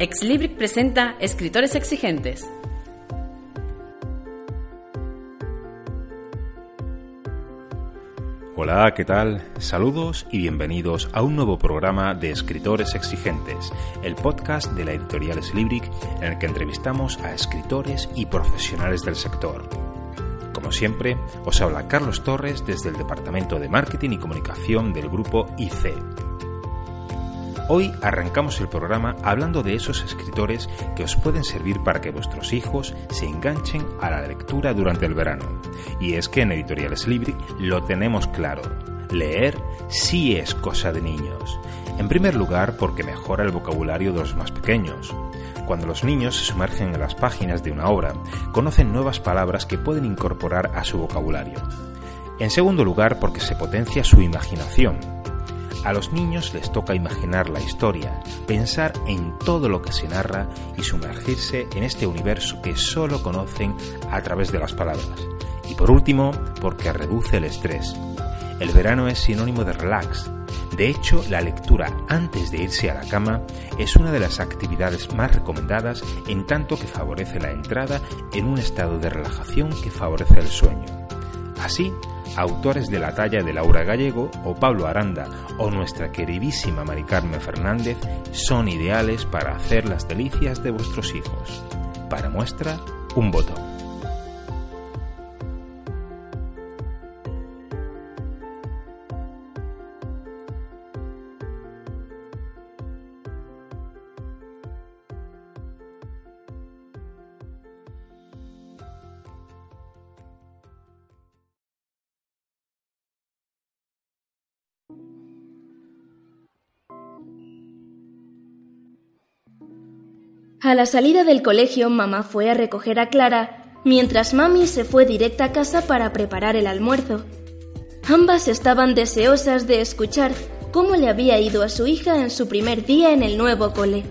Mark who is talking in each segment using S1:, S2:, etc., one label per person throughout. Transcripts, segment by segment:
S1: Exlibric presenta Escritores Exigentes.
S2: Hola, ¿qué tal? Saludos y bienvenidos a un nuevo programa de Escritores Exigentes, el podcast de la editorial Slibric en el que entrevistamos a escritores y profesionales del sector. Como siempre, os habla Carlos Torres desde el Departamento de Marketing y Comunicación del grupo IC. Hoy arrancamos el programa hablando de esos escritores que os pueden servir para que vuestros hijos se enganchen a la lectura durante el verano. Y es que en Editoriales Libric lo tenemos claro. Leer sí es cosa de niños. En primer lugar porque mejora el vocabulario de los más pequeños. Cuando los niños se sumergen en las páginas de una obra, conocen nuevas palabras que pueden incorporar a su vocabulario. En segundo lugar porque se potencia su imaginación a los niños les toca imaginar la historia, pensar en todo lo que se narra y sumergirse en este universo que solo conocen a través de las palabras. Y por último, porque reduce el estrés. El verano es sinónimo de relax. De hecho, la lectura antes de irse a la cama es una de las actividades más recomendadas en tanto que favorece la entrada en un estado de relajación que favorece el sueño. Así, autores de la talla de Laura Gallego o Pablo Aranda o nuestra queridísima Mari Carmen Fernández son ideales para hacer las delicias de vuestros hijos. Para muestra, un botón.
S3: A la salida del colegio, mamá fue a recoger a Clara, mientras mami se fue directa a casa para preparar el almuerzo. Ambas estaban deseosas de escuchar cómo le había ido a su hija en su primer día en el nuevo cole.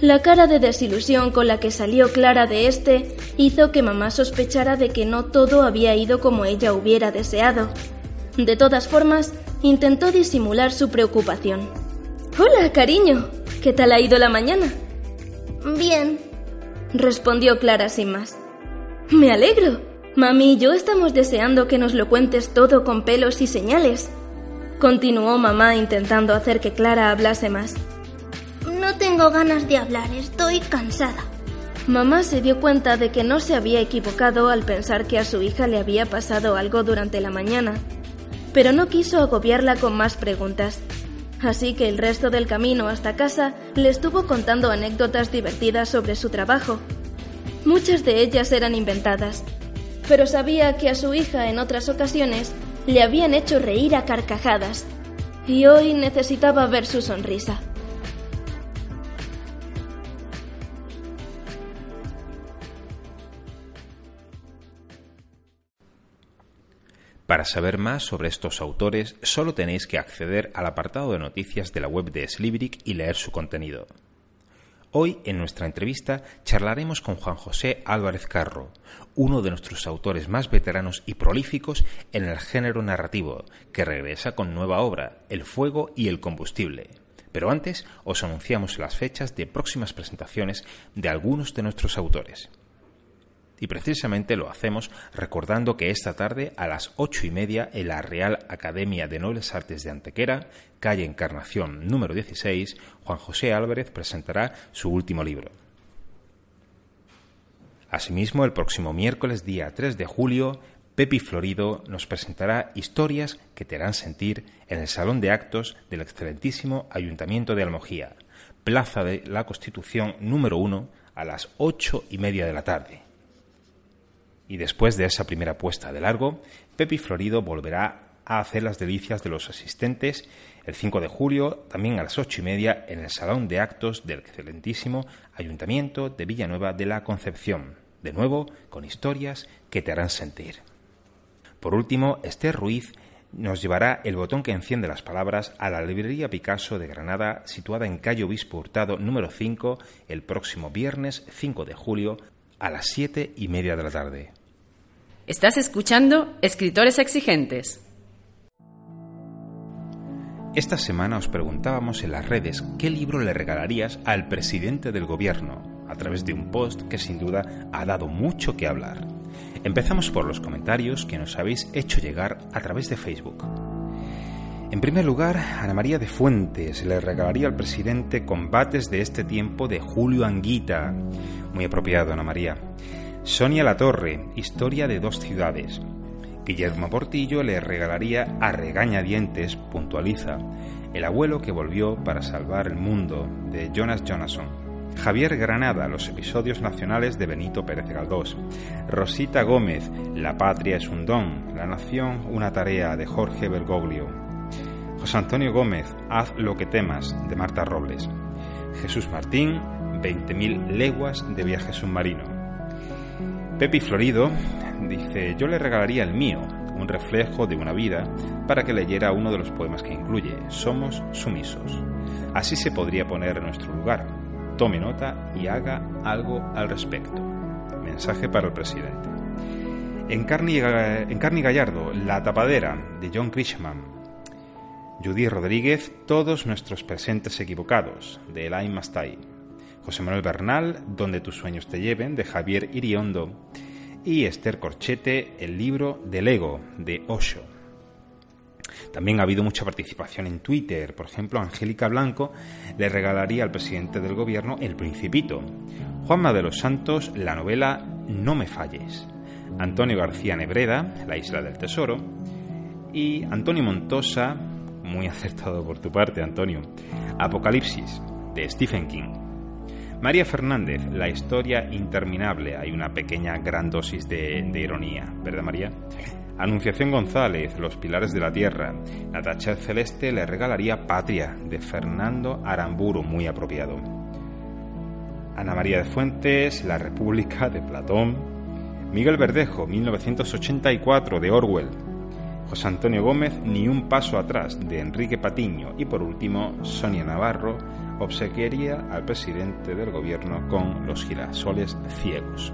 S3: La cara de desilusión con la que salió Clara de este hizo que mamá sospechara de que no todo había ido como ella hubiera deseado. De todas formas, intentó disimular su preocupación. Hola, cariño. ¿Qué tal ha ido la mañana?
S4: Bien,
S3: respondió Clara sin más. Me alegro. Mami y yo estamos deseando que nos lo cuentes todo con pelos y señales. Continuó mamá intentando hacer que Clara hablase más.
S4: No tengo ganas de hablar, estoy cansada.
S3: Mamá se dio cuenta de que no se había equivocado al pensar que a su hija le había pasado algo durante la mañana, pero no quiso agobiarla con más preguntas así que el resto del camino hasta casa le estuvo contando anécdotas divertidas sobre su trabajo. Muchas de ellas eran inventadas, pero sabía que a su hija en otras ocasiones le habían hecho reír a carcajadas, y hoy necesitaba ver su sonrisa.
S2: Para saber más sobre estos autores, solo tenéis que acceder al apartado de noticias de la web de Slibric y leer su contenido. Hoy, en nuestra entrevista, charlaremos con Juan José Álvarez Carro, uno de nuestros autores más veteranos y prolíficos en el género narrativo, que regresa con nueva obra, El fuego y el combustible. Pero antes os anunciamos las fechas de próximas presentaciones de algunos de nuestros autores. Y precisamente lo hacemos recordando que esta tarde a las ocho y media en la Real Academia de Nobles Artes de Antequera, calle Encarnación número 16, Juan José Álvarez presentará su último libro. Asimismo, el próximo miércoles día 3 de julio, Pepi Florido nos presentará historias que te harán sentir en el Salón de Actos del excelentísimo Ayuntamiento de Almojía, Plaza de la Constitución número 1, a las ocho y media de la tarde. Y después de esa primera puesta de largo, Pepi Florido volverá a hacer las delicias de los asistentes el 5 de julio, también a las ocho y media, en el Salón de Actos del excelentísimo Ayuntamiento de Villanueva de la Concepción. De nuevo, con historias que te harán sentir. Por último, Esther Ruiz nos llevará el botón que enciende las palabras a la librería Picasso de Granada, situada en calle Obispo Hurtado número 5, el próximo viernes 5 de julio a las siete y media de la tarde.
S1: Estás escuchando Escritores Exigentes.
S2: Esta semana os preguntábamos en las redes qué libro le regalarías al presidente del gobierno, a través de un post que sin duda ha dado mucho que hablar. Empezamos por los comentarios que nos habéis hecho llegar a través de Facebook. En primer lugar, Ana María de Fuentes le regalaría al presidente Combates de este tiempo de Julio Anguita. Muy apropiado, Ana María. Sonia Latorre, Historia de dos ciudades. Guillermo Portillo le regalaría a regañadientes, puntualiza, El abuelo que volvió para salvar el mundo, de Jonas Jonasson. Javier Granada, los episodios nacionales de Benito Pérez Galdós. Rosita Gómez, La patria es un don, La nación una tarea, de Jorge Bergoglio. José Antonio Gómez, Haz lo que temas, de Marta Robles. Jesús Martín, 20.000 leguas de viaje submarino. Pepi Florido dice, yo le regalaría el mío, un reflejo de una vida, para que leyera uno de los poemas que incluye, Somos sumisos. Así se podría poner en nuestro lugar, tome nota y haga algo al respecto. Mensaje para el presidente. En Carni, Gallardo, La tapadera, de John Krishman. Judy Rodríguez, Todos nuestros presentes equivocados, de Elaine Mastay. José Manuel Bernal, Donde tus sueños te lleven, de Javier Iriondo. Y Esther Corchete, El libro del ego, de Osho. También ha habido mucha participación en Twitter. Por ejemplo, Angélica Blanco le regalaría al presidente del gobierno El Principito. Juanma de los Santos, la novela No me falles. Antonio García Nebreda, La isla del tesoro. Y Antonio Montosa, muy acertado por tu parte, Antonio, Apocalipsis, de Stephen King. María Fernández, La historia interminable. Hay una pequeña gran dosis de, ironía, ¿verdad, María? Anunciación González, Los Pilares de la Tierra. Natacha Celeste le regalaría Patria, de Fernando Aramburu, muy apropiado. Ana María de Fuentes, La República, de Platón. Miguel Verdejo, 1984, de Orwell. José Antonio Gómez, Ni un paso atrás, de Enrique Patiño. Y por último, Sonia Navarro obsequiaría al presidente del gobierno con los girasoles ciegos.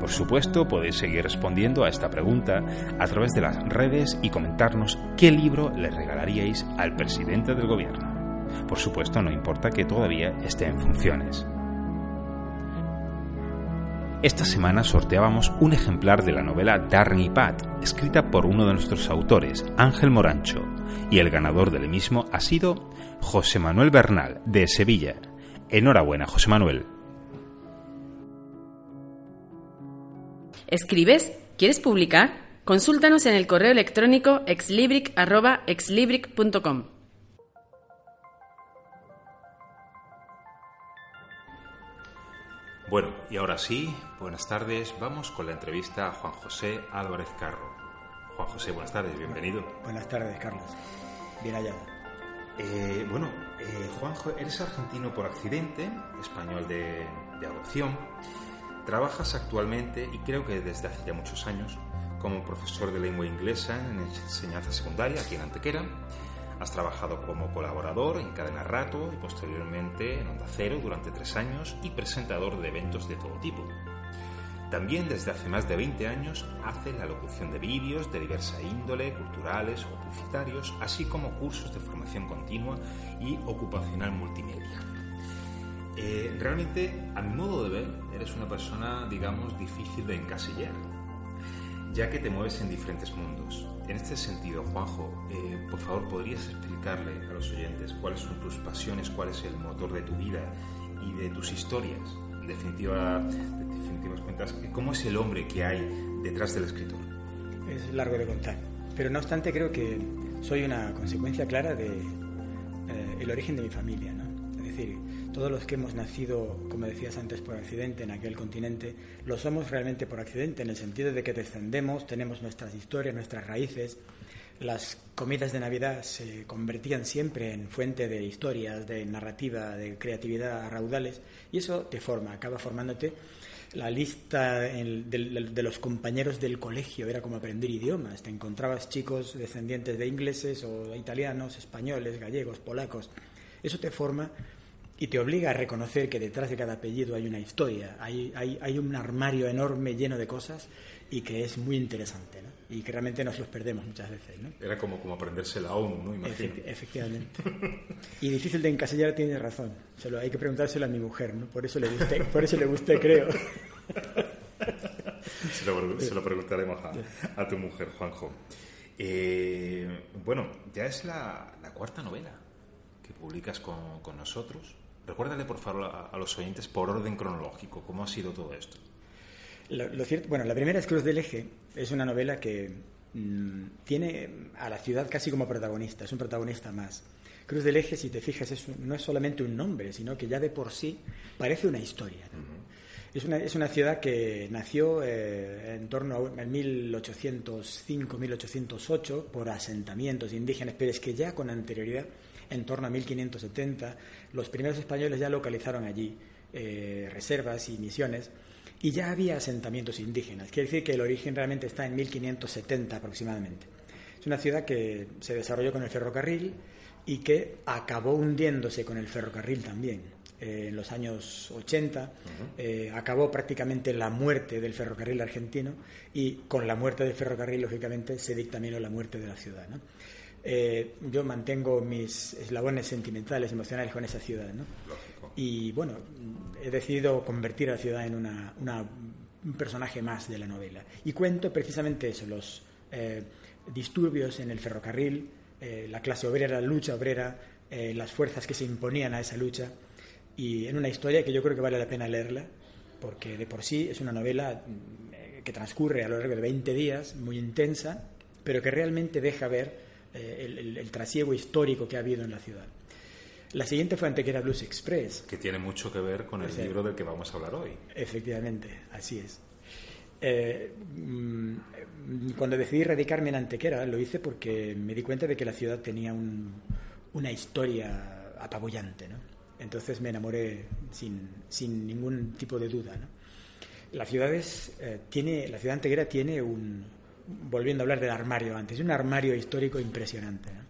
S2: Por supuesto, podéis seguir respondiendo a esta pregunta a través de las redes y comentarnos qué libro le regalaríais al presidente del gobierno. Por supuesto, no importa que todavía esté en funciones. Esta semana sorteábamos un ejemplar de la novela Darren y Pat, escrita por uno de nuestros autores, Ángel Morancho, y el ganador del mismo ha sido José Manuel Bernal, de Sevilla. Enhorabuena, José Manuel.
S1: ¿Escribes? ¿Quieres publicar? Consúltanos en el correo electrónico exlibric.exlibric.com.
S2: Bueno, y ahora sí, buenas tardes. Vamos con la entrevista a Juan José Álvarez Carro. Juan José, buenas tardes, bienvenido.
S5: Buenas tardes, Carlos. Bien hallado.
S2: Eh, bueno, eh, Juanjo, eres argentino por accidente, español de, de adopción. Trabajas actualmente, y creo que desde hace ya muchos años, como profesor de lengua inglesa en enseñanza secundaria aquí en Antequera. Has trabajado como colaborador en Cadena Rato y posteriormente en Onda Cero durante tres años y presentador de eventos de todo tipo. También desde hace más de 20 años hace la locución de vídeos de diversa índole, culturales o publicitarios, así como cursos de formación continua y ocupacional multimedia. Eh, realmente, a mi modo de ver, eres una persona, digamos, difícil de encasillar, ya que te mueves en diferentes mundos. En este sentido, Juanjo, eh, por favor, ¿podrías explicarle a los oyentes cuáles son tus pasiones, cuál es el motor de tu vida y de tus historias? En definitiva, de definitivas cuentas, ¿cómo es el hombre que hay detrás del escritor?
S5: Es largo de contar, pero no obstante creo que soy una consecuencia clara de eh, el origen de mi familia, ¿no? decir, todos los que hemos nacido, como decías antes, por accidente en aquel continente, lo somos realmente por accidente, en el sentido de que descendemos, tenemos nuestras historias, nuestras raíces. Las comidas de Navidad se convertían siempre en fuente de historias, de narrativa, de creatividad a raudales, y eso te forma, acaba formándote la lista de, los compañeros del colegio era como aprender idiomas. Te encontrabas chicos descendientes de ingleses o italianos, españoles, gallegos, polacos. Eso te forma y te obliga a reconocer que detrás de cada apellido hay una historia, hay, hay, hay un armario enorme lleno de cosas y que es muy interesante, ¿no? Y que realmente nos los perdemos muchas veces, ¿no?
S2: Era como, como aprenderse la ONU, ¿no?
S5: efectivamente. y difícil de encasillar, tiene razón. Solo hay que preguntárselo a mi mujer, ¿no? Por eso le gusté, por eso le gusté creo.
S2: se, lo, preguntaremos a, tu mujer, Juanjo. Eh, bueno, ya es la, cuarta novela que publicas con, con nosotros. Recuérdale, por favor, a, los oyentes por orden cronológico, cómo ha sido todo esto.
S5: Lo, cierto, bueno, la primera es Cruz del Eje. Es una novela que mm, tiene a la ciudad casi como protagonista, es un protagonista más. Cruz del Eje, si te fijas, no es solamente un nombre, sino que ya de por sí parece una historia. es, una, es, una, ciudad que nació eh, en torno a 1805-1808 por asentamientos indígenas, pero es que ya con anterioridad, en torno a 1570, los primeros españoles ya localizaron allí eh, reservas y misiones y ya había asentamientos indígenas. Quiere decir que el origen realmente está en 1570 aproximadamente. Es una ciudad que se desarrolló con el ferrocarril y que acabó hundiéndose con el ferrocarril también. Eh, en los años 80 eh, acabó prácticamente la muerte del ferrocarril argentino y con la muerte del ferrocarril, lógicamente, se dictaminó la muerte de la ciudad. Eh, yo mantengo mis eslabones sentimentales, emocionales con esa ciudad. ¿no? Y bueno, he decidido convertir a la ciudad en una, un personaje más de la novela. Y cuento precisamente eso, los eh, disturbios en el ferrocarril, eh, la clase obrera, la lucha obrera, eh, las fuerzas que se imponían a esa lucha. Y en una historia que yo creo que vale la pena leerla, porque de por sí es una novela que transcurre a lo largo de 20 días, muy intensa, pero que realmente deja ver el trasiego histórico que ha habido en la ciudad. La siguiente fue Antequera Blues Express.
S2: Que tiene mucho que ver con el libro del que vamos a hablar hoy.
S5: Efectivamente, así es. Eh, mm, cuando decidí radicarme en Antequera, lo hice porque me di cuenta de que la ciudad tenía una historia apabullante, ¿no? Entonces me enamoré sin, sin ningún tipo de duda, ¿no? La ciudad, eh, tiene, la ciudad Antequera tiene un, volviendo a hablar del armario antes, un armario histórico impresionante, ¿no?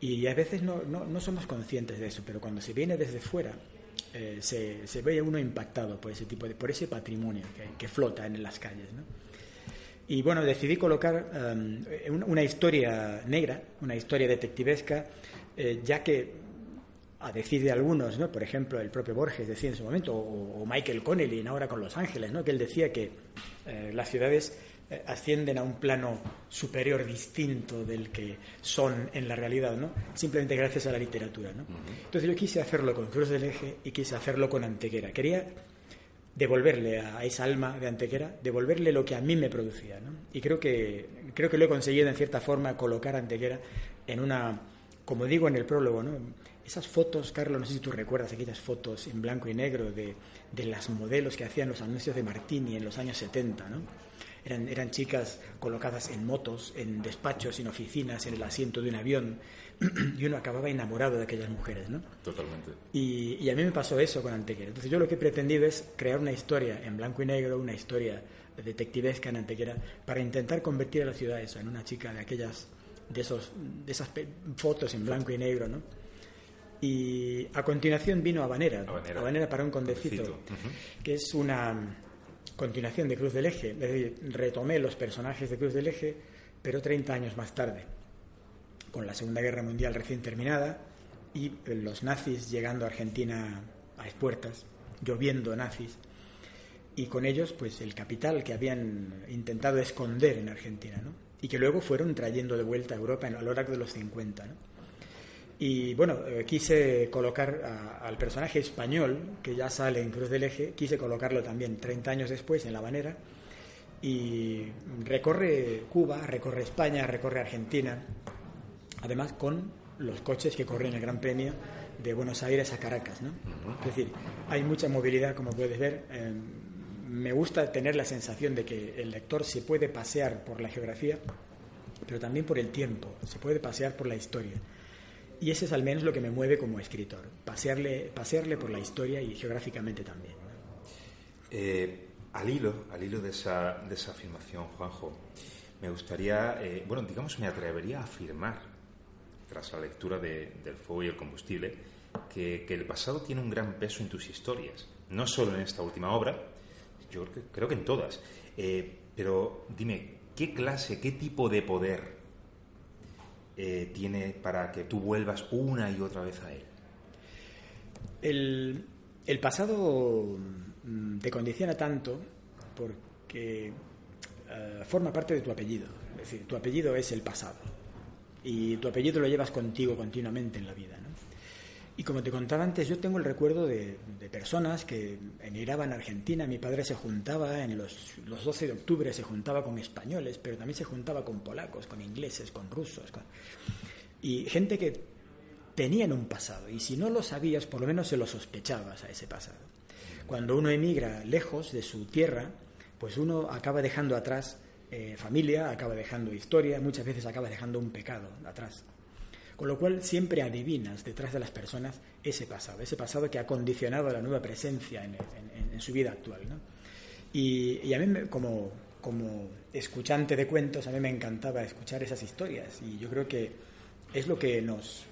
S5: Y a veces no, no, somos conscientes de eso, pero cuando se viene desde fuera, eh, se, se, ve uno impactado por ese tipo de, por ese patrimonio que, flota en las calles. ¿no? Y bueno, decidí colocar um, una historia negra, una historia detectivesca, eh, ya que a decir de algunos, ¿no? por ejemplo, el propio Borges decía en su momento, o, Michael Connelly ahora con Los Ángeles, ¿no? que él decía que eh, las ciudades ascienden a un plano superior distinto del que son en la realidad, ¿no? Simplemente gracias a la literatura, ¿no? Entonces yo quise hacerlo con Cruz del Eje y quise hacerlo con Antequera. Quería devolverle a esa alma de Antequera, devolverle lo que a mí me producía, ¿no? Y creo que, creo que lo he conseguido en cierta forma colocar a Antequera en una, como digo en el prólogo, ¿no? Esas fotos, Carlos, no sé si tú recuerdas aquellas fotos en blanco y negro de, de las modelos que hacían los anuncios de Martini en los años 70, ¿no? Eran, chicas colocadas en motos, en despachos, en oficinas, en el asiento de un avión, y uno acababa enamorado de aquellas mujeres, ¿no?
S2: Totalmente.
S5: Y, a mí me pasó eso con Antequera. Entonces yo lo que he pretendido es crear una historia en blanco y negro, una historia detectivesca en Antequera, para intentar convertir a la ciudad eso, en una chica de aquellas, de, esos, de esas fotos en blanco y negro, ¿no? Y a continuación vino Habanera, Habanera, para un condecito, que es una continuación de Cruz del Eje, es decir, retomé los personajes de Cruz del Eje, pero 30 años más tarde, con la Segunda Guerra Mundial recién terminada y los nazis llegando a Argentina a puertas, lloviendo nazis, y con ellos pues el capital que habían intentado esconder en Argentina, ¿no? y que luego fueron trayendo de vuelta a Europa a lo largo de los 50. ¿no? Y bueno, eh, quise colocar al personaje español, que ya sale en Cruz del Eje, quise colocarlo también 30 años después en La Banera, y recorre Cuba, recorre España, recorre Argentina, además con los coches que corren el Gran Premio de Buenos Aires a Caracas. ¿no? Es decir, hay mucha movilidad, como puedes ver. Eh, me gusta tener la sensación de que el lector se puede pasear por la geografía, pero también por el tiempo, se puede pasear por la historia. Y ese es al menos lo que me mueve como escritor, pasearle, pasearle por la historia y geográficamente también.
S2: Eh, al hilo, al hilo de esa, de esa afirmación, Juanjo, me gustaría, eh, bueno, digamos, me atrevería a afirmar, tras la lectura de, del fuego y el combustible, que, que, el pasado tiene un gran peso en tus historias, no solo en esta última obra, yo creo que, creo que en todas. Eh, pero dime, ¿qué clase, qué tipo de poder eh, tiene para que tú vuelvas una y otra vez a él?
S5: El, pasado mm, te condiciona tanto porque uh, forma parte de tu apellido. Es decir, tu apellido es el pasado. Y tu apellido lo llevas contigo continuamente en la vida. ¿no? Y como te contaba antes, yo tengo el recuerdo de, personas que emigraban a Argentina. Mi padre se juntaba en los, los 12 de octubre, se juntaba con españoles, pero también se juntaba con polacos, con ingleses, con rusos. Y gente que tenían un pasado. Y si no lo sabías, por lo menos se lo sospechabas a ese pasado. Cuando uno emigra lejos de su tierra, pues uno acaba dejando atrás eh, familia, acaba dejando historia, muchas veces acaba dejando un pecado atrás. Con lo cual siempre adivinas detrás de las personas ese pasado, ese pasado que ha condicionado la nueva presencia en, su vida actual. ¿no? Y, y, a mí, como, como escuchante de cuentos, a mí me encantaba escuchar esas historias y yo creo que es lo que nos,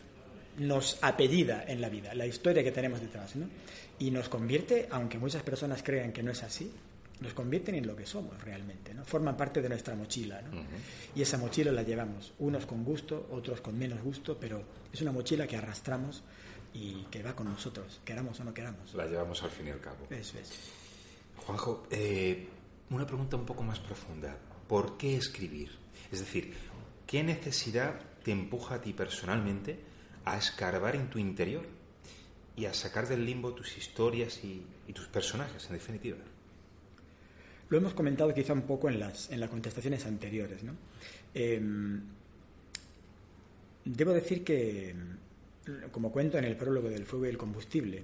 S5: nos apellida en la vida, la historia que tenemos detrás. ¿no? Y nos convierte, aunque muchas personas crean que no es así, nos convierten en lo que somos realmente, ¿no? Forman parte de nuestra mochila, ¿no? Uh -huh. Y esa mochila la llevamos, unos con gusto, otros con menos gusto, pero es una mochila que arrastramos y que va con nosotros, queramos o no queramos.
S2: La llevamos al fin y al cabo.
S5: Eso es.
S2: Juanjo, eh, una pregunta un poco más profunda. ¿Por qué escribir? Es decir, ¿qué necesidad te empuja a ti personalmente a escarbar en tu interior y a sacar del limbo tus historias y, y tus personajes, en definitiva?
S5: Lo hemos comentado quizá un poco en las, en las contestaciones anteriores. ¿no? Eh, debo decir que, como cuento en el prólogo del fuego y el combustible,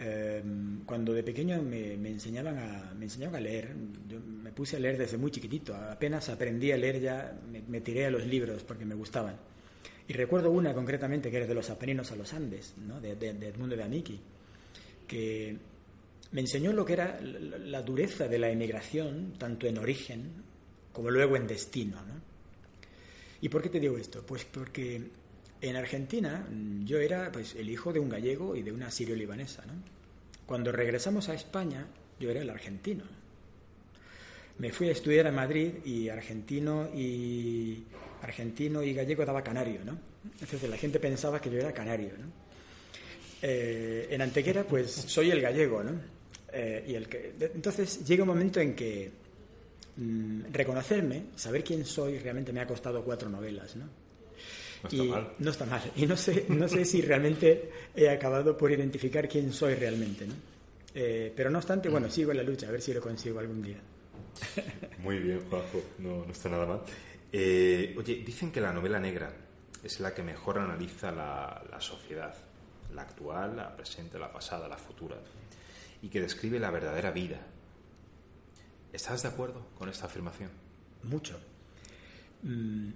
S5: eh, cuando de pequeño me, me, enseñaban a, me enseñaban a leer, yo me puse a leer desde muy chiquitito, apenas aprendí a leer ya me, me tiré a los libros porque me gustaban. Y recuerdo una concretamente que era de los Apeninos a los Andes, ¿no? de, de, de Edmundo de Amici, que me enseñó lo que era la dureza de la emigración, tanto en origen como luego en destino. ¿no? ¿Y por qué te digo esto? Pues porque en Argentina yo era pues, el hijo de un gallego y de una sirio-libanesa. ¿no? Cuando regresamos a España, yo era el argentino. Me fui a estudiar a Madrid y argentino y argentino y gallego daba canario, ¿no? Entonces la gente pensaba que yo era canario, ¿no? Eh, en Antequera, pues soy el gallego, ¿no? Eh, y el que, entonces llega un momento en que mmm, reconocerme, saber quién soy, realmente me ha costado cuatro novelas, ¿no?
S2: No está
S5: y
S2: mal.
S5: no está mal. Y no sé, no sé si realmente he acabado por identificar quién soy realmente, ¿no? Eh, pero no obstante, bueno, sigo en la lucha, a ver si lo consigo algún día.
S2: Muy bien, Juanjo, no, no está nada mal. Eh, oye, dicen que la novela negra es la que mejor analiza la, la sociedad, la actual, la presente, la pasada, la futura, y que describe la verdadera vida. ¿Estás de acuerdo con esta afirmación?
S5: Mucho. Mm,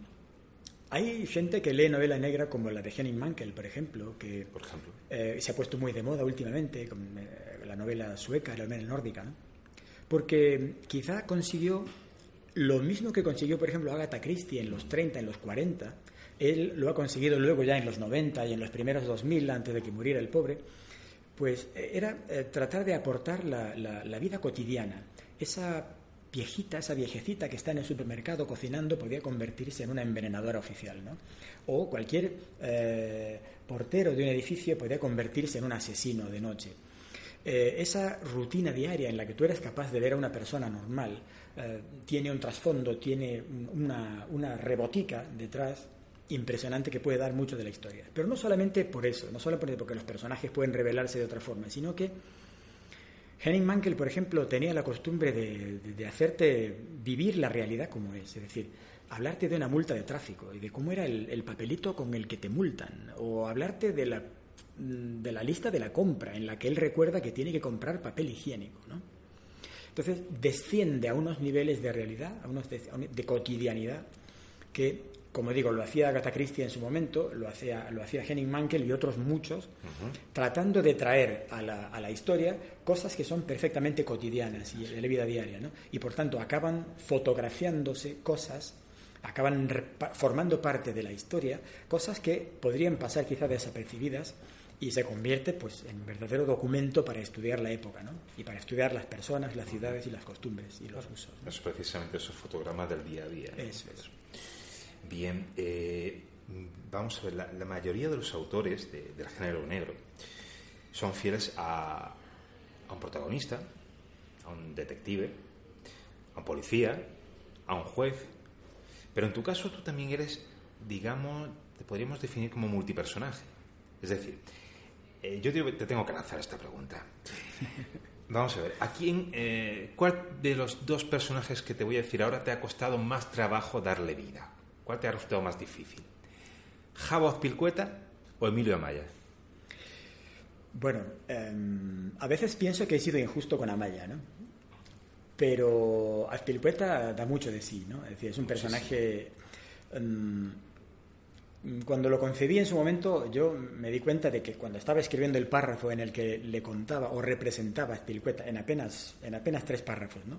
S5: hay gente que lee novela negra como la de Henning Mankell, por ejemplo, que
S2: por ejemplo.
S5: Eh, se ha puesto muy de moda últimamente con eh, la novela sueca, la novela nórdica, ¿no? porque quizá consiguió lo mismo que consiguió, por ejemplo, Agatha Christie en los 30, en los 40, él lo ha conseguido luego ya en los 90 y en los primeros 2000, antes de que muriera el pobre, pues era eh, tratar de aportar la, la, vida cotidiana. Esa viejita, esa viejecita que está en el supermercado cocinando podía convertirse en una envenenadora oficial, ¿no? O cualquier eh, portero de un edificio podía convertirse en un asesino de noche. Eh, esa rutina diaria en la que tú eres capaz de ver a una persona normal eh, tiene un trasfondo, tiene una, una rebotica detrás impresionante que puede dar mucho de la historia. Pero no solamente por eso, no solo porque los personajes pueden revelarse de otra forma, sino que Henning Mankell, por ejemplo, tenía la costumbre de, de, de hacerte vivir la realidad como es. Es decir, hablarte de una multa de tráfico y de cómo era el, papelito con el que te multan, o hablarte de la, mm, de la lista de la compra en la que él recuerda que tiene que comprar papel higiénico. ¿no? Entonces desciende a unos niveles de realidad, a unos de, cotidianidad, que, como digo, lo hacía Agatha Christie en su momento, lo hacía, lo hacía Henning Mankell y otros muchos, tratando de traer a la, a la, historia cosas que son perfectamente cotidianas y de la vida diaria. ¿no? Y por tanto acaban fotografiándose cosas acaban formando parte de la historia, cosas que podrían pasar quizá desapercibidas y se convierte pues en un verdadero documento para estudiar la época ¿no? y para estudiar las personas, las ciudades y las costumbres y los usos.
S2: Es precisamente esos fotogramas del día a día.
S5: Eso es.
S2: Bien, eh, vamos a ver, la, mayoría de los autores del género negro son fieles a, a un protagonista, a un detective, a un policía, a un juez, pero en tu caso tú también eres, digamos, te podríamos definir como multipersonaje. Es decir, eh, yo te, tengo que lanzar esta pregunta. Vamos a ver, ¿a quién, eh, cuál de los dos personajes que te voy a decir ahora te ha costado más trabajo darle vida? ¿Cuál te ha resultado más difícil? ¿Javo Azpilcueta o Emilio Amaya?
S5: Bueno, em, a veces pienso que he sido injusto con Amaya, ¿no? Pero Azpilicueta da mucho de sí, ¿no? Es decir, es un personaje... Mm, cuando lo concebí en su momento, yo me di cuenta de que cuando estaba escribiendo el párrafo en el que le contaba o representaba a Azpilicueta, en apenas, en apenas tres párrafos, ¿no?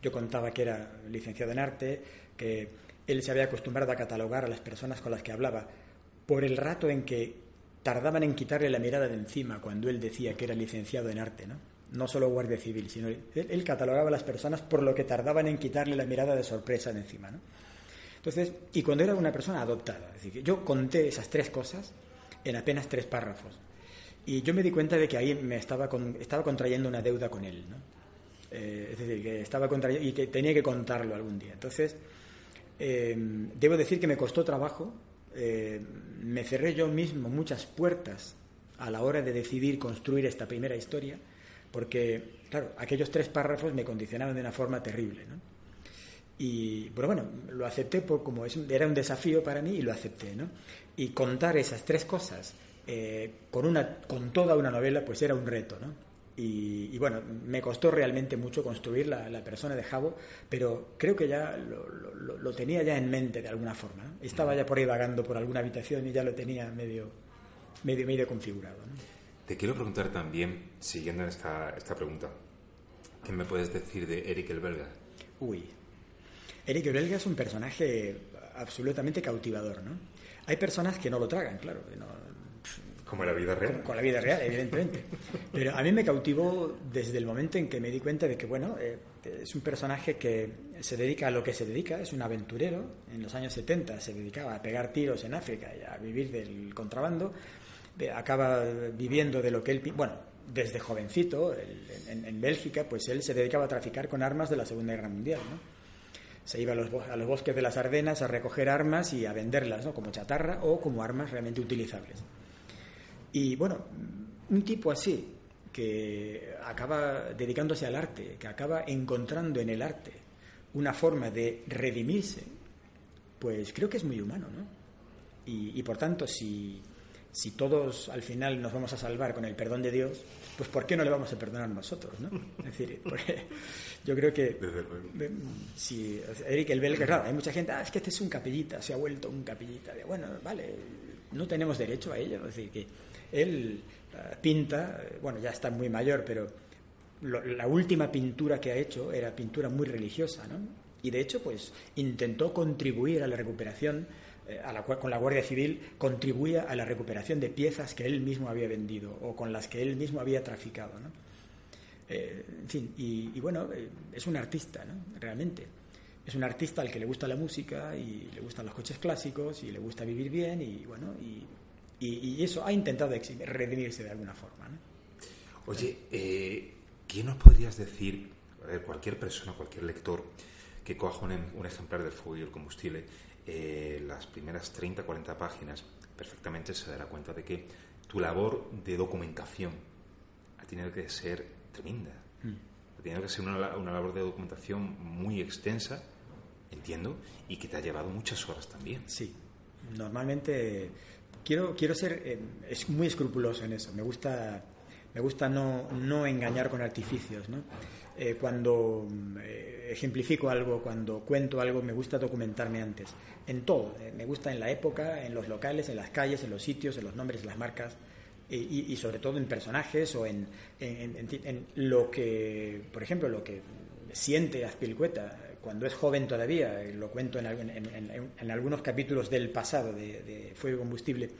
S5: Yo contaba que era licenciado en arte, que él se había acostumbrado a catalogar a las personas con las que hablaba por el rato en que tardaban en quitarle la mirada de encima cuando él decía que era licenciado en arte, ¿no? no solo guardia civil, sino él, catalogaba a las personas por lo que tardaban en quitarle la mirada de sorpresa de encima. ¿no? Entonces, y cuando era una persona adoptada, es decir, yo conté esas tres cosas en apenas tres párrafos. Y yo me di cuenta de que ahí me estaba, estaba contrayendo una deuda con él. ¿no? Eh, es decir, que estaba contrayendo y que tenía que contarlo algún día. Entonces, eh, debo decir que me costó trabajo. Eh, me cerré yo mismo muchas puertas a la hora de decidir construir esta primera historia porque, claro, aquellos tres párrafos me condicionaban de una forma terrible, ¿no? Y, pero bueno, lo acepté por, como es, era un desafío para mí y lo acepté, ¿no? Y contar esas tres cosas eh, con, una, con toda una novela, pues era un reto, ¿no? Y, bueno, me costó realmente mucho construir la, la, persona de Javo, pero creo que ya lo, lo, tenía ya en mente de alguna forma. ¿no? Estaba ya por ahí vagando por alguna habitación y ya lo tenía medio, medio, medio configurado. ¿no?
S2: Te quiero preguntar también, siguiendo esta, esta pregunta, ¿qué me puedes decir de Eric el Belga?
S5: Uy, Eric el Belga es un personaje absolutamente cautivador, ¿no? Hay personas que no lo tragan, claro.
S2: como la vida real.
S5: Con, la vida real, evidentemente. Pero a mí me cautivó desde el momento en que me di cuenta de que, bueno, eh, es un personaje que se dedica a lo que se dedica, es un aventurero. En los años 70 se dedicaba a pegar tiros en África y a vivir del contrabando acaba viviendo de lo que él, bueno, desde jovencito, en, Bélgica, pues él se dedicaba a traficar con armas de la Segunda Guerra Mundial, ¿no? Se iba a los, bosques de las Ardenas a recoger armas y a venderlas, ¿no? Como chatarra o como armas realmente utilizables. Y bueno, un tipo así, que acaba dedicándose al arte, que acaba encontrando en el arte una forma de redimirse, pues creo que es muy humano, ¿no? Y, por tanto, si, si todos al final nos vamos a salvar con el perdón de Dios, pues ¿por qué no le vamos a perdonar nosotros? ¿no? Es decir, yo creo que si Eric el belga, claro, hay mucha gente, ah, es que este es un capellita, se ha vuelto un capellita. Bueno, vale, no tenemos derecho a ello. Es decir, que él ah, pinta, bueno, ya está muy mayor, pero la última pintura que ha hecho era pintura muy religiosa, ¿no? Y de hecho, pues intentó contribuir a la recuperación eh, con la Guardia Civil contribuía a la recuperación de piezas que él mismo había vendido o con las que él mismo había traficado. ¿no? Eh, en fin, y, bueno, eh, es un artista, ¿no? realmente. Es un artista al que le gusta la música y le gustan los coches clásicos y le gusta vivir bien y bueno, y, eso ha intentado redimirse de alguna forma.
S2: Oye, ¿qué nos podrías decir, cualquier persona, cualquier lector que coja un, un ejemplar del fuego y el combustible eh, las primeras 30, 40 páginas, perfectamente se dará cuenta de que tu labor de documentación ha tenido que ser tremenda. Mm. Tenido que ser una, labor de documentación muy extensa entiendo, y que te ha llevado muchas horas también.
S5: Sí, normalmente quiero, quiero ser eh, es muy escrupuloso en eso. Me gusta, me gusta no, no engañar con artificios. ¿no? Eh, cuando eh, ejemplifico algo, cuando cuento algo, me gusta documentarme antes. En todo. me gusta en la época, en los locales, en las calles, en los sitios, en los nombres, en las marcas. Y, sobre todo en personajes o en, en, lo que, por ejemplo, lo que siente Azpilcueta cuando es joven todavía, lo cuento en, algunos capítulos del pasado de, Fuego y Combustible,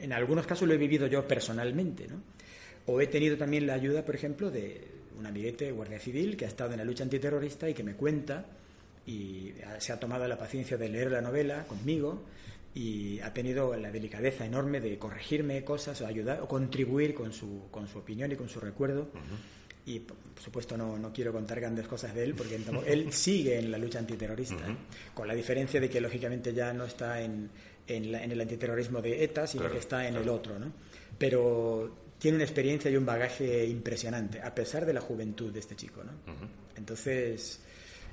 S5: en algunos casos lo he vivido yo personalmente, ¿no? O he tenido también la ayuda, por ejemplo, de un amiguete guardia civil que ha estado en la lucha antiterrorista y que me cuenta y se ha tomado la paciencia de leer la novela conmigo y ha tenido la delicadeza enorme de corregirme cosas o ayudar o contribuir con su, con su opinión y con su recuerdo. Y por supuesto no, no, quiero contar grandes cosas de él porque él sigue en la lucha antiterrorista, con la diferencia de que lógicamente ya no está en, en, el antiterrorismo de ETA, sino que está en el otro. ¿no? Pero tiene una experiencia y un bagaje impresionante, a pesar de la juventud de este chico. ¿no? Entonces,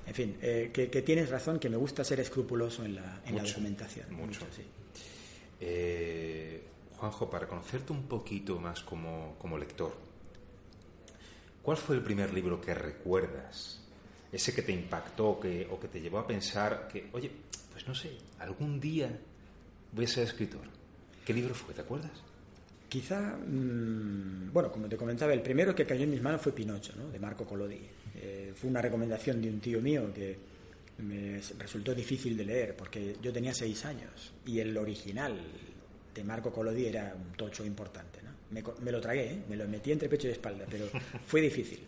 S5: en fin, eh, que, tienes razón, que me gusta ser escrupuloso en la, en la documentación.
S2: Mucho. sí. Eh, Juanjo, para conocerte un poquito más como, como, lector, ¿cuál fue el primer libro que recuerdas? Ese que te impactó que, o que te llevó a pensar que, oye, pues no sé, algún día voy a ser escritor. ¿Qué libro fue? ¿Te acuerdas?
S5: Quizá, mm, bueno, como te comentaba, el primero que cayó en mis manos fue Pinocho, ¿no? de Marco Collodi. Eh, fue una recomendación de un tío mío que me resultó difícil de leer porque yo tenía seis años y el original de Marco Collodi era un tocho importante. ¿no? Me, lo tragué, ¿eh? me lo metí entre pecho y espalda, pero fue difícil.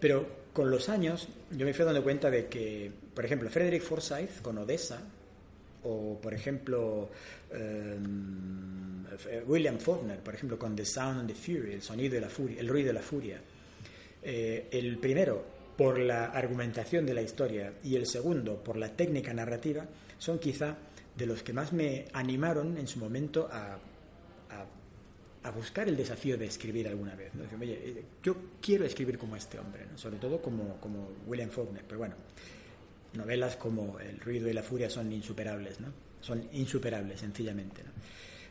S5: Pero con los años yo me fui dando cuenta de que, por ejemplo, Frederick Forsyth con Odessa, o por ejemplo em, William Faulkner, por ejemplo, con The Sound and the Fury, el sonido de la furia, el ruido de la furia, eh, el primero por la argumentación de la historia y el segundo por la técnica narrativa son quizá de los que más me animaron en su momento a, a, buscar el desafío de escribir alguna vez. Eh, yo quiero escribir como este hombre, sobre todo como, como William Faulkner, pero bueno, novelas como El ruido y la furia son insuperables, ¿no? son insuperables sencillamente. ¿no?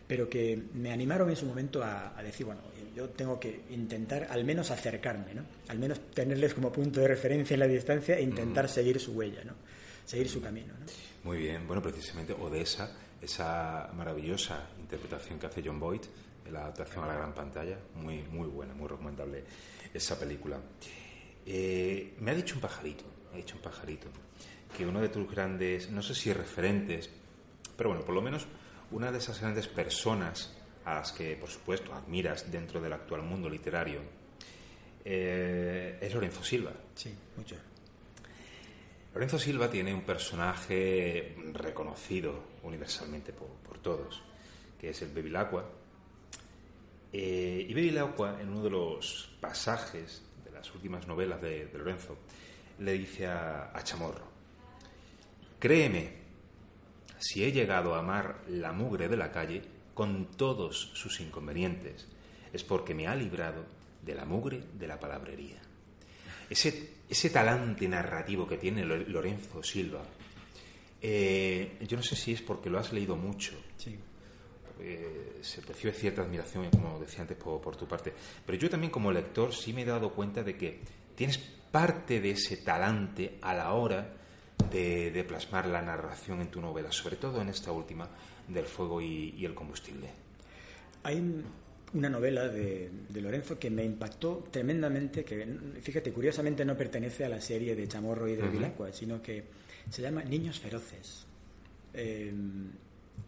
S5: pero que me animaron en su momento a, decir, bueno, yo tengo que intentar al menos acercarme, ¿no? Al menos tenerles como punto de referencia en la distancia e intentar seguir su huella, ¿no? Seguir su camino, ¿no?
S2: Muy bien, bueno, precisamente Odessa, esa maravillosa interpretación que hace John Boyd la adaptación a la gran pantalla, muy, muy buena, muy recomendable esa película. Eh, me ha dicho un pajarito, me ha dicho un pajarito, que uno de tus grandes, no sé si referentes, pero bueno, por lo menos una de esas grandes personas a las que, por supuesto, admiras dentro del actual mundo literario eh, es Lorenzo Silva.
S5: Sí, mucho.
S2: Lorenzo Silva tiene un personaje reconocido universalmente por, todos, que es el Bevilacqua. Eh, y Bevilacqua, en uno de los pasajes de las últimas novelas de, Lorenzo, le dice a Chamorro, créeme, si he llegado a amar la mugre de la calle, con todos sus inconvenientes, es porque me ha librado de la mugre de la palabrería. Ese, ese talante narrativo que tiene Lorenzo Silva, eh, yo no sé si es porque lo has leído mucho. se percibe cierta admiración, como decía antes, por, por tu parte. Pero yo también como lector sí me he dado cuenta de que tienes parte de ese talante a la hora de, plasmar la narración en tu novela, sobre todo en esta última del fuego y, el combustible.
S5: Hay una novela de, Lorenzo que me impactó tremendamente, que fíjate, curiosamente no pertenece a la serie de Chamorro y de uh sino que se llama Niños Feroces. Eh,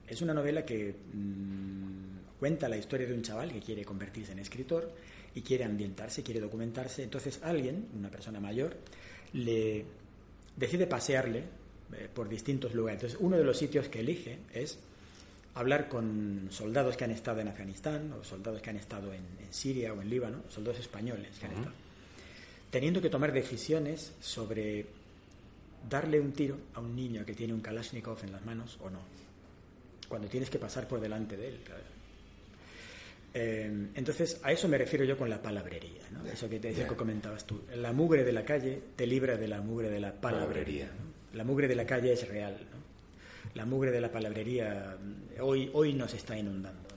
S5: es una novela que mm, cuenta la historia de un chaval que quiere convertirse en escritor y quiere ambientarse, quiere documentarse. Entonces alguien, una persona mayor, le decide pasearle eh, por distintos lugares. Entonces, uno de los sitios que elige es hablar con soldados que han estado en Afganistán o soldados que han estado en, Siria o en Líbano, soldados españoles que han estado, teniendo que tomar decisiones sobre darle un tiro a un niño que tiene un Kalashnikov en las manos o no, cuando tienes que pasar por delante de él. Eh, entonces, a eso me refiero yo con la palabrería, ¿no? eso que, te, que comentabas tú. La mugre de la calle te libra de la mugre de la palabrería. La mugre de la calle es real. La mugre de la palabrería mm, hoy, hoy nos está inundando.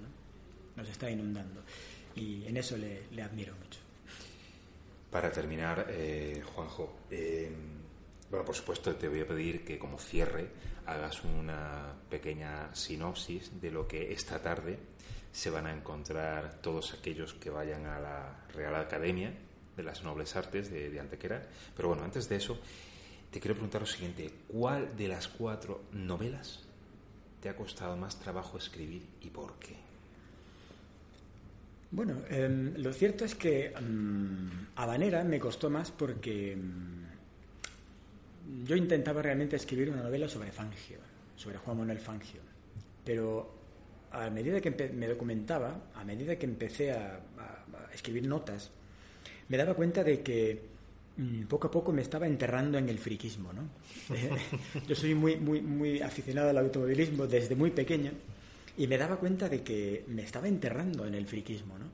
S5: Nos está inundando. Y en eso le, admiro mucho.
S2: Para terminar, eh, Juanjo, eh, bueno, por supuesto te voy a pedir que como cierre hagas una pequeña sinopsis de lo que esta tarde se van a encontrar todos aquellos que vayan a la Real Academia de las Nobles Artes de, Antequera. Pero bueno, antes de eso, te quiero preguntar lo siguiente. ¿Cuál de las cuatro novelas te ha costado más trabajo escribir y por qué?
S5: Bueno, em, lo cierto es que um, Habanera me costó más porque em, yo intentaba realmente escribir una novela sobre Fangio, sobre Juan Manuel Fangio, pero a medida que me documentaba, a medida que empecé a, escribir notas, me daba cuenta de que poco a poco me estaba enterrando en el friquismo. ¿no? yo soy muy, muy, muy aficionado al automovilismo desde muy pequeño y me daba cuenta de que me estaba enterrando en el friquismo. ¿no?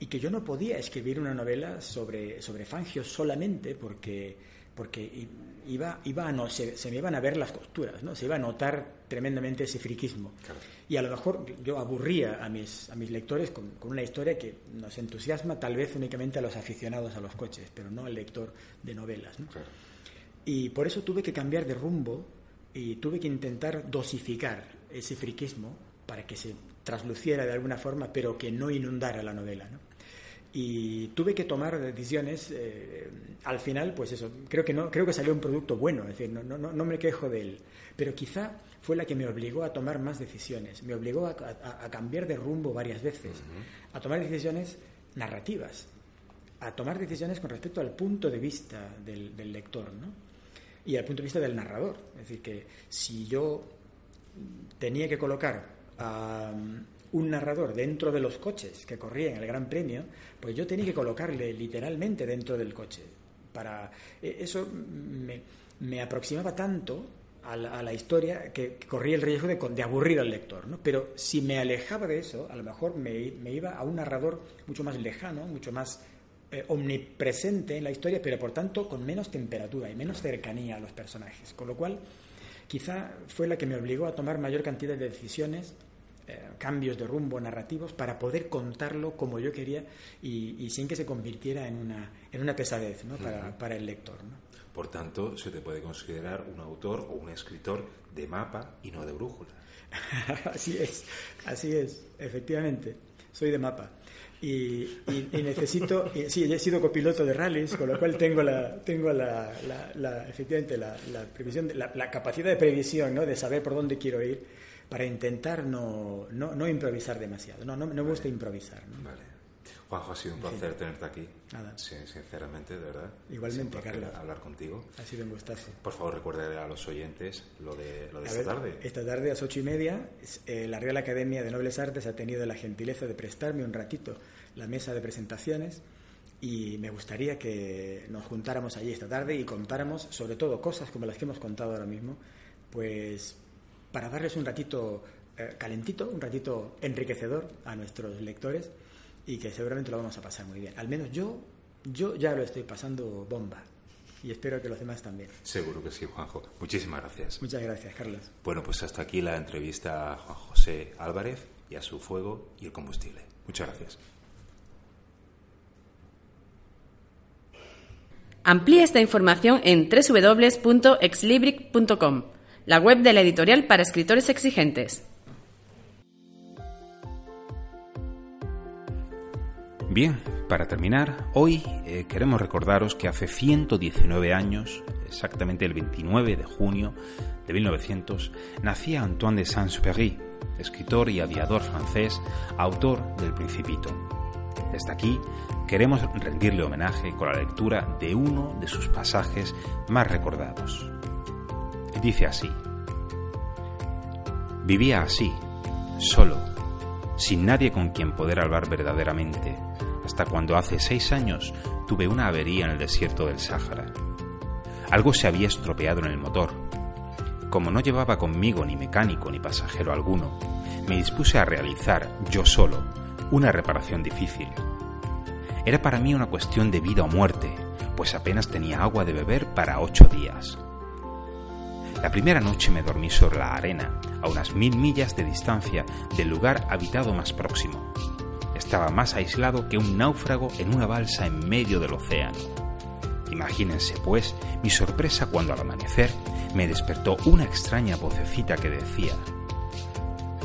S5: Y que yo no podía escribir una novela sobre, sobre Fangio solamente porque, porque iba, iba a no, se, me iban a ver las costuras, ¿no? se iba a notar tremendamente ese friquismo. Y a lo mejor yo aburría a mis, a mis lectores con, una historia que nos entusiasma tal vez únicamente a los aficionados a los coches, pero no al lector de novelas. Y por eso tuve que cambiar de rumbo y tuve que intentar dosificar ese friquismo para que se trasluciera de alguna forma, pero que no inundara la novela. ¿no? Y tuve que tomar decisiones eh, al final pues eso creo que no creo que salió un producto bueno es decir no, no, no me quejo de él pero quizá fue la que me obligó a tomar más decisiones me obligó a, cambiar de rumbo varias veces a tomar decisiones narrativas a tomar decisiones con respecto al punto de vista del, lector ¿no? y al punto de vista del narrador es decir que si yo tenía que colocar a un narrador dentro de los coches que corrían el Gran Premio, pues yo tenía que colocarle literalmente dentro del coche. Para e, eso me, aproximaba tanto a la, historia que, corría el riesgo de, aburrir al lector. ¿no? Pero si me alejaba de eso, a lo mejor me, iba a un narrador mucho más lejano, mucho más eh, omnipresente en la historia, pero por tanto con menos temperatura y menos cercanía a los personajes. Con lo cual, quizá fue la que me obligó a tomar mayor cantidad de decisiones eh, cambios de rumbo narrativos para poder contarlo como yo quería y, sin que se convirtiera en una, en una pesadez ¿no? para, para, el lector. ¿no?
S2: Por tanto, se te puede considerar un autor o un escritor de mapa y no de brújula.
S5: así es, así es, efectivamente, soy de mapa. Y, y, necesito, sí, he sido copiloto de rallies, con lo cual tengo la, tengo la, la, efectivamente la, la previsión, la, capacidad de previsión, ¿no? de saber por dónde quiero ir para intentar no, no, no improvisar demasiado. No, no, me gusta improvisar.
S2: Vale. Juanjo, ha sido un placer tenerte aquí. Nada. Sí, sinceramente, de verdad.
S5: Igualmente, Carlos.
S2: Hablar contigo.
S5: Ha sido un gustazo.
S2: Por favor, recuerde a los oyentes lo de, lo de esta tarde.
S5: Esta tarde a las ocho y media, eh, la Real Academia de Nobles Artes ha tenido la gentileza de prestarme un ratito la mesa de presentaciones y me gustaría que nos juntáramos allí esta tarde y contáramos sobre todo cosas como las que hemos contado ahora mismo, pues para darles un ratito eh, calentito, un ratito enriquecedor a nuestros lectores y que seguramente lo vamos a pasar muy bien. Al menos yo, yo ya lo estoy pasando bomba y espero que los demás también.
S2: Seguro que sí, Juanjo. Muchísimas gracias.
S5: Muchas gracias, Carlos.
S2: Bueno, pues hasta aquí la entrevista a Juan José Álvarez y a su fuego y el combustible. Muchas gracias.
S1: Amplía esta información en www.exlibric.com la web de la editorial para escritores exigentes.
S2: Bien, para terminar, hoy eh, queremos recordaros que hace 119 años, exactamente el 29 de junio de 1900, nacía Antoine de Saint-Exupéry, escritor y aviador francés, autor del Principito. Desde aquí queremos rendirle homenaje con la lectura de uno de sus pasajes más recordados. Dice así. Vivía así, solo, sin nadie con quien poder hablar verdaderamente, hasta cuando hace seis años tuve una avería en el desierto del Sáhara. Algo se había estropeado en el motor. Como no llevaba conmigo ni mecánico ni pasajero alguno, me dispuse a realizar, yo solo, una reparación difícil. Era para mí una cuestión de vida o muerte, pues apenas tenía agua de beber para ocho días. La primera noche me dormí sobre la arena, a unas mil millas de distancia del lugar habitado más próximo. Estaba más aislado que un náufrago en una balsa en medio del océano. Imagínense, pues, mi sorpresa cuando al amanecer me despertó una extraña vocecita que decía,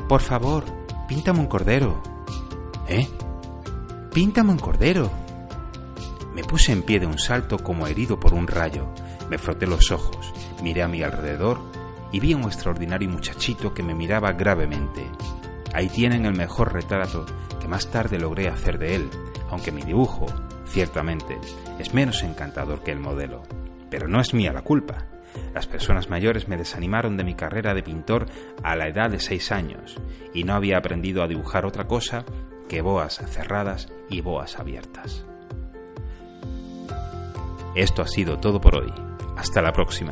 S2: Por favor, píntame un cordero. ¿Eh? Píntame un cordero. Me puse en pie de un salto como herido por un rayo, me froté los ojos, miré a mi alrededor y vi a un extraordinario muchachito que me miraba gravemente. Ahí tienen el mejor retrato que más tarde logré hacer de él, aunque mi dibujo, ciertamente, es menos encantador que el modelo. Pero no es mía la culpa. Las personas mayores me desanimaron de mi carrera de pintor a la edad de seis años y no había aprendido a dibujar otra cosa que boas cerradas y boas abiertas. Esto ha sido todo por hoy. Hasta la próxima.